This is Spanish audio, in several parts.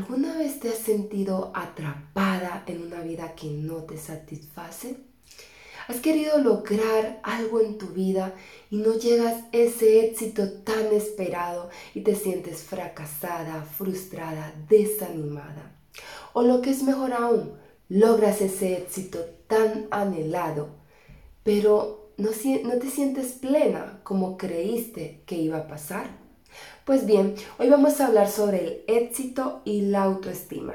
¿Alguna vez te has sentido atrapada en una vida que no te satisface? ¿Has querido lograr algo en tu vida y no llegas ese éxito tan esperado y te sientes fracasada, frustrada, desanimada? O lo que es mejor aún, logras ese éxito tan anhelado, pero no, no te sientes plena como creíste que iba a pasar. Pues bien, hoy vamos a hablar sobre el éxito y la autoestima.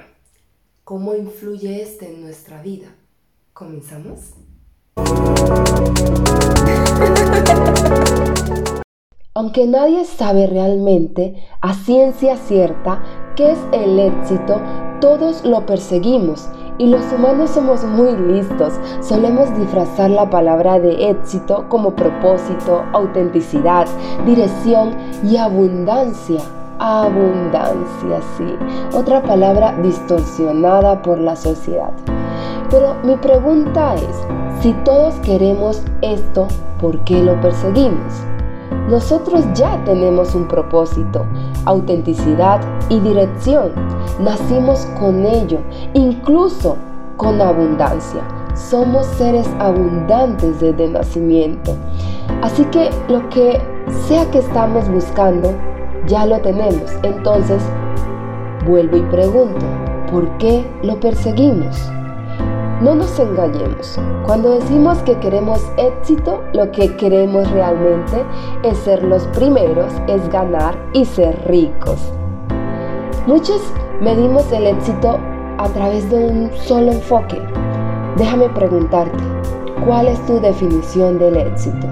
¿Cómo influye este en nuestra vida? ¿Comenzamos? Aunque nadie sabe realmente a ciencia cierta qué es el éxito, todos lo perseguimos y los humanos somos muy listos. Solemos disfrazar la palabra de éxito como propósito, autenticidad, dirección y abundancia. Abundancia, sí. Otra palabra distorsionada por la sociedad. Pero mi pregunta es, si todos queremos esto, ¿por qué lo perseguimos? Nosotros ya tenemos un propósito, autenticidad y dirección. Nacimos con ello, incluso con abundancia. Somos seres abundantes desde nacimiento. Así que lo que sea que estamos buscando, ya lo tenemos. Entonces, vuelvo y pregunto, ¿por qué lo perseguimos? No nos engañemos. Cuando decimos que queremos éxito, lo que queremos realmente es ser los primeros, es ganar y ser ricos. Muchos medimos el éxito a través de un solo enfoque. Déjame preguntarte, ¿cuál es tu definición del éxito?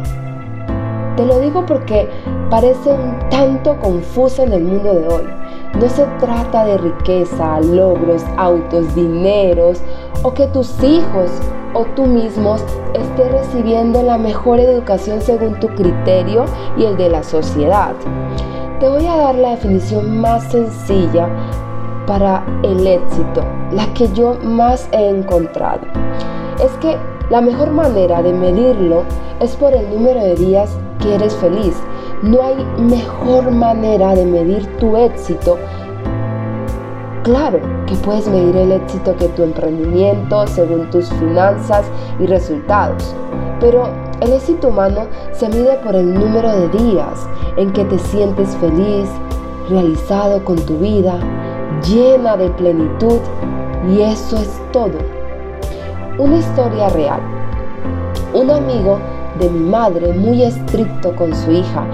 Te lo digo porque parece un tanto confusa en el mundo de hoy. No se trata de riqueza, logros, autos, dineros o que tus hijos o tú mismos estés recibiendo la mejor educación según tu criterio y el de la sociedad. Te voy a dar la definición más sencilla para el éxito, la que yo más he encontrado. Es que la mejor manera de medirlo es por el número de días que eres feliz no hay mejor manera de medir tu éxito. Claro que puedes medir el éxito que tu emprendimiento según tus finanzas y resultados, pero el éxito humano se mide por el número de días en que te sientes feliz, realizado con tu vida, llena de plenitud y eso es todo. Una historia real. Un amigo de mi madre, muy estricto con su hija.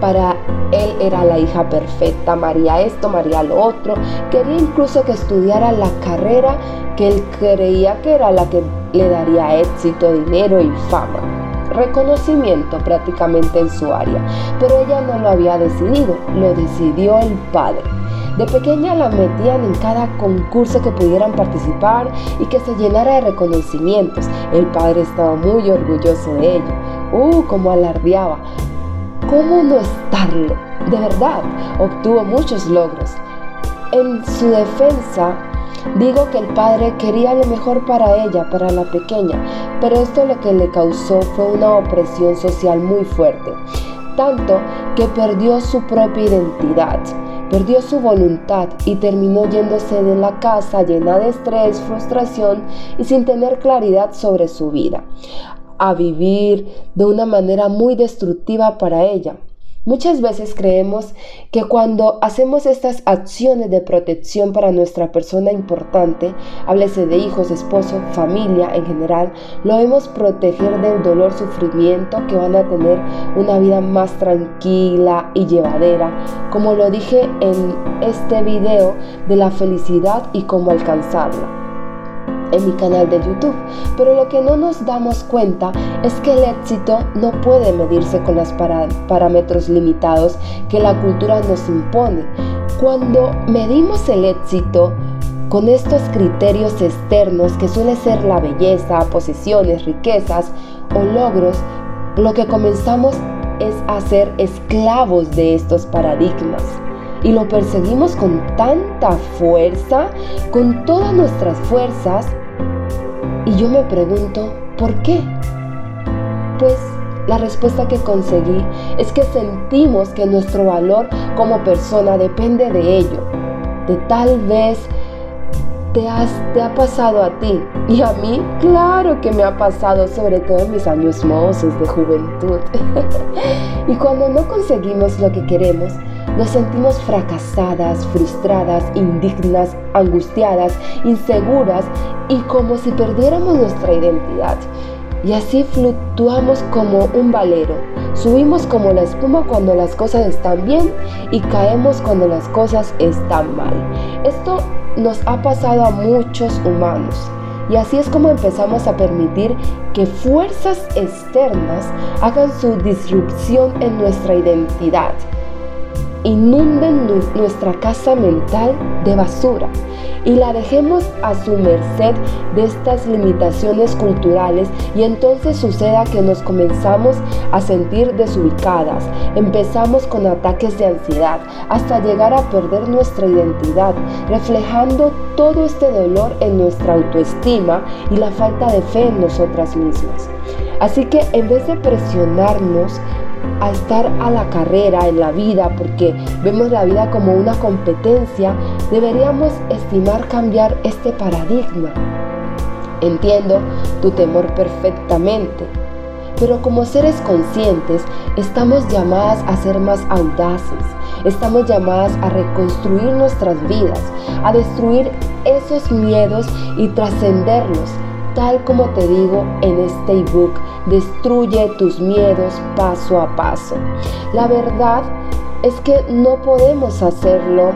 Para él era la hija perfecta, María esto, María lo otro. Quería incluso que estudiara la carrera que él creía que era la que le daría éxito, dinero y fama. Reconocimiento prácticamente en su área. Pero ella no lo había decidido, lo decidió el padre. De pequeña la metían en cada concurso que pudieran participar y que se llenara de reconocimientos. El padre estaba muy orgulloso de ello. ¡Uh, cómo alardeaba! ¿Cómo no estarlo? De verdad, obtuvo muchos logros. En su defensa, digo que el padre quería lo mejor para ella, para la pequeña, pero esto lo que le causó fue una opresión social muy fuerte, tanto que perdió su propia identidad. Perdió su voluntad y terminó yéndose de la casa llena de estrés, frustración y sin tener claridad sobre su vida, a vivir de una manera muy destructiva para ella. Muchas veces creemos que cuando hacemos estas acciones de protección para nuestra persona importante, háblese de hijos, esposo, familia en general, lo vemos proteger del dolor, sufrimiento, que van a tener una vida más tranquila y llevadera, como lo dije en este video de la felicidad y cómo alcanzarla en mi canal de YouTube. Pero lo que no nos damos cuenta es que el éxito no puede medirse con los parámetros limitados que la cultura nos impone. Cuando medimos el éxito, con estos criterios externos que suele ser la belleza, posesiones, riquezas o logros, lo que comenzamos es a ser esclavos de estos paradigmas y lo perseguimos con tanta fuerza, con todas nuestras fuerzas, y yo me pregunto, ¿por qué? Pues la respuesta que conseguí es que sentimos que nuestro valor como persona depende de ello. de tal vez te, ha pasado a ti. Y a mí, claro que me ha pasado, sobre todo en mis años mozos de juventud. y cuando no conseguimos lo que queremos, nos sentimos fracasadas, frustradas, indignas, angustiadas, inseguras y como si perdiéramos nuestra identidad. Y así fluctuamos como un valero. Subimos como la espuma cuando las cosas están bien y caemos cuando las cosas están mal. Esto nos ha pasado a muchos humanos. Y así es como empezamos a permitir que fuerzas externas hagan su disrupción en nuestra identidad inunden nuestra casa mental de basura y la dejemos a su merced de estas limitaciones culturales y entonces suceda que nos comenzamos a sentir desubicadas, empezamos con ataques de ansiedad hasta llegar a perder nuestra identidad, reflejando todo este dolor en nuestra autoestima y la falta de fe en nosotras mismas. Así que en vez de presionarnos, a estar a la carrera en la vida porque vemos la vida como una competencia, deberíamos estimar cambiar este paradigma. Entiendo tu temor perfectamente, pero como seres conscientes estamos llamadas a ser más audaces, estamos llamadas a reconstruir nuestras vidas, a destruir esos miedos y trascenderlos tal como te digo en este ebook, destruye tus miedos paso a paso. La verdad es que no podemos hacerlo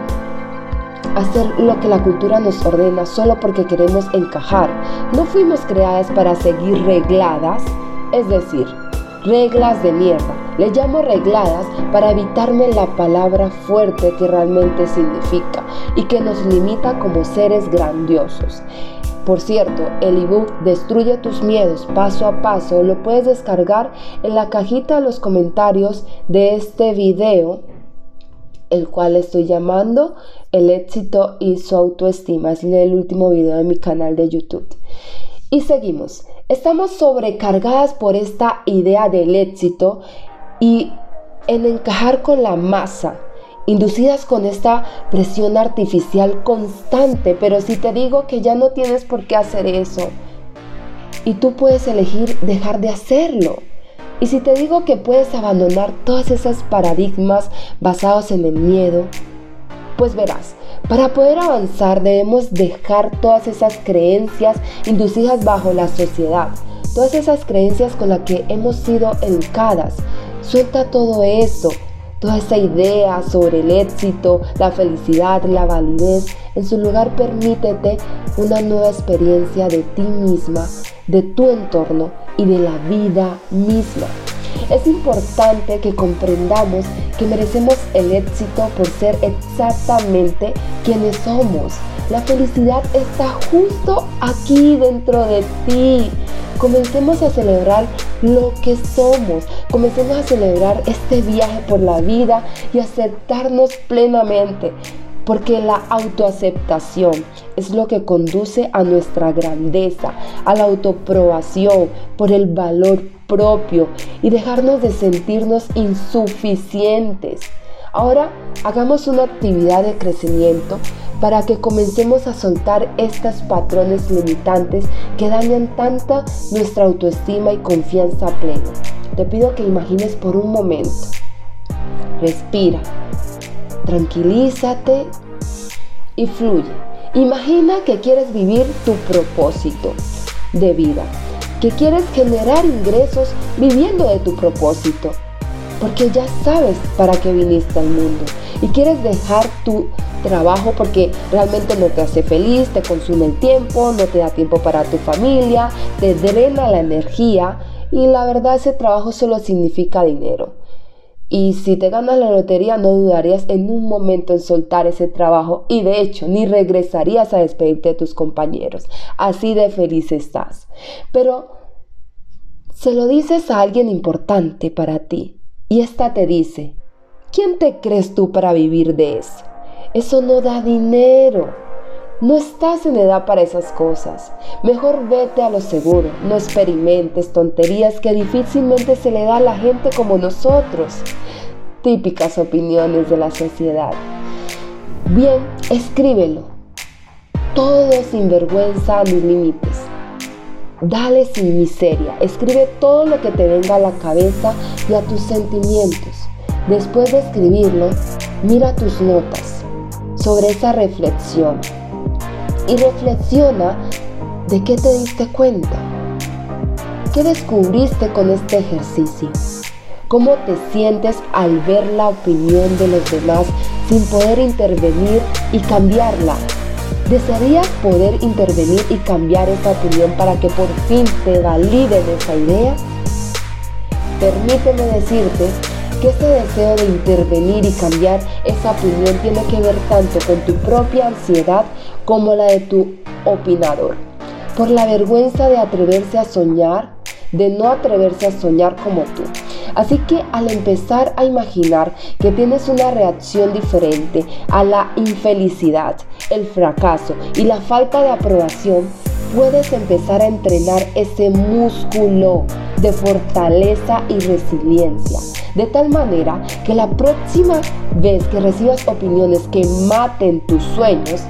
hacer lo que la cultura nos ordena solo porque queremos encajar. No fuimos creadas para seguir regladas, es decir, reglas de mierda. Le llamo regladas para evitarme la palabra fuerte que realmente significa y que nos limita como seres grandiosos. Por cierto, el ebook Destruye tus miedos paso a paso lo puedes descargar en la cajita de los comentarios de este video, el cual estoy llamando El éxito y su autoestima. Es el último video de mi canal de YouTube. Y seguimos. Estamos sobrecargadas por esta idea del éxito y en encajar con la masa inducidas con esta presión artificial constante, pero si te digo que ya no tienes por qué hacer eso y tú puedes elegir dejar de hacerlo. Y si te digo que puedes abandonar todos esos paradigmas basados en el miedo, pues verás, para poder avanzar debemos dejar todas esas creencias inducidas bajo la sociedad, todas esas creencias con las que hemos sido educadas. Suelta todo eso toda esa idea sobre el éxito, la felicidad, la validez. En su lugar, permítete una nueva experiencia de ti misma, de tu entorno y de la vida misma. Es importante que comprendamos que merecemos el éxito por ser exactamente quienes somos. La felicidad está justo aquí dentro de ti. Comencemos a celebrar lo que somos. Comencemos a celebrar este viaje por la vida y aceptarnos plenamente. Porque la autoaceptación es lo que conduce a nuestra grandeza, a la autoprobación por el valor propio y dejarnos de sentirnos insuficientes. Ahora hagamos una actividad de crecimiento para que comencemos a soltar estos patrones limitantes que dañan tanta nuestra autoestima y confianza plena. Te pido que imagines por un momento. Respira, tranquilízate y fluye. Imagina que quieres vivir tu propósito de vida, que quieres generar ingresos viviendo de tu propósito, porque ya sabes para qué viniste al mundo y quieres dejar tu trabajo porque realmente no te hace feliz, te consume el tiempo, no te da tiempo para tu familia, te drena la energía y la verdad ese trabajo solo significa dinero. Y si te ganas la lotería no dudarías en un momento en soltar ese trabajo y de hecho ni regresarías a despedirte de tus compañeros. Así de feliz estás. Pero se lo dices a alguien importante para ti y esta te dice, ¿quién te crees tú para vivir de eso? Eso no da dinero. No estás en edad para esas cosas. Mejor vete a lo seguro. No experimentes tonterías que difícilmente se le da a la gente como nosotros. Típicas opiniones de la sociedad. Bien, escríbelo. Todo sin vergüenza ni límites. Dale sin miseria. Escribe todo lo que te venga a la cabeza y a tus sentimientos. Después de escribirlo, mira tus notas sobre esa reflexión y reflexiona de qué te diste cuenta. ¿Qué descubriste con este ejercicio? ¿Cómo te sientes al ver la opinión de los demás sin poder intervenir y cambiarla? ¿Desearías poder intervenir y cambiar esa opinión para que por fin te validen esa idea? Permíteme decirte que ese deseo de intervenir y cambiar esa opinión tiene que ver tanto con tu propia ansiedad como la de tu opinador. Por la vergüenza de atreverse a soñar, de no atreverse a soñar como tú. Así que al empezar a imaginar que tienes una reacción diferente a la infelicidad, el fracaso y la falta de aprobación, puedes empezar a entrenar ese músculo de fortaleza y resiliencia. De tal manera que la próxima vez que recibas opiniones que maten tus sueños,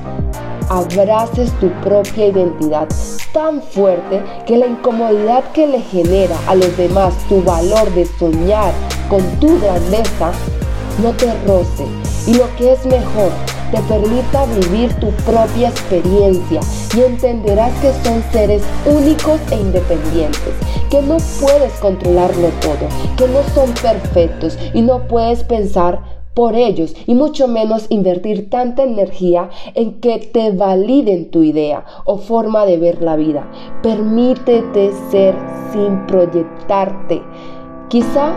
abraces tu propia identidad tan fuerte que la incomodidad que le genera a los demás tu valor de soñar con tu grandeza no te roce. Y lo que es mejor, te permita vivir tu propia experiencia y entenderás que son seres únicos e independientes, que no puedes controlarlo todo, que no son perfectos y no puedes pensar por ellos y mucho menos invertir tanta energía en que te validen tu idea o forma de ver la vida. Permítete ser sin proyectarte. Quizá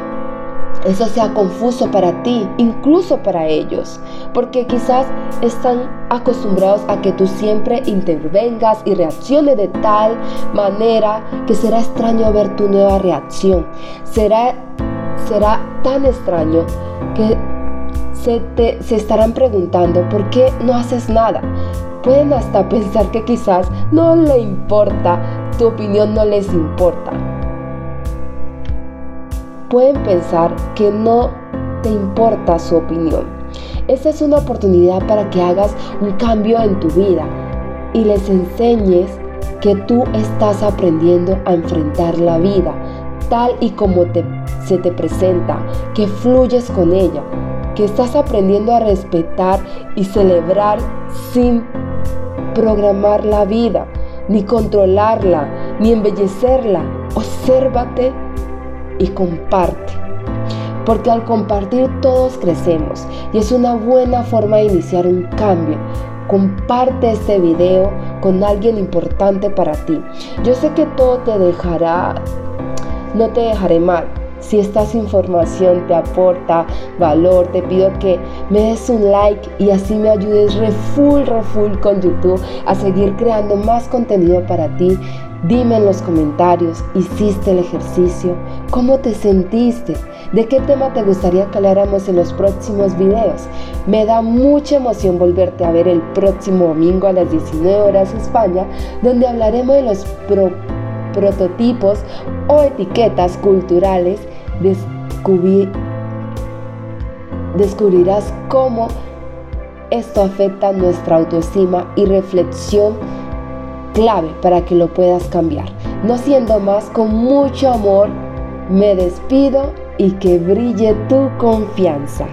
eso sea confuso para ti, incluso para ellos, porque quizás están acostumbrados a que tú siempre intervengas y reacciones de tal manera que será extraño ver tu nueva reacción. Será, será tan extraño que se, te, se estarán preguntando por qué no haces nada. Pueden hasta pensar que quizás no le importa, tu opinión no les importa. Pueden pensar que no te importa su opinión. Esta es una oportunidad para que hagas un cambio en tu vida y les enseñes que tú estás aprendiendo a enfrentar la vida tal y como te, se te presenta, que fluyes con ella, que estás aprendiendo a respetar y celebrar sin programar la vida, ni controlarla, ni embellecerla. Obsérvate y comparte. Porque al compartir todos crecemos y es una buena forma de iniciar un cambio. Comparte este video con alguien importante para ti. Yo sé que todo te dejará, no te dejaré mal, si esta información te aporta valor, te pido que me des un like y así me ayudes re full, re full con YouTube a seguir creando más contenido para ti. Dime en los comentarios, ¿hiciste el ejercicio? ¿Cómo te sentiste? ¿De qué tema te gustaría que habláramos en los próximos videos? Me da mucha emoción volverte a ver el próximo domingo a las 19 horas España, donde hablaremos de los prototipos o etiquetas culturales descubrirás cómo esto afecta nuestra autoestima y reflexión clave para que lo puedas cambiar. No siendo más, con mucho amor, me despido y que brille tu confianza.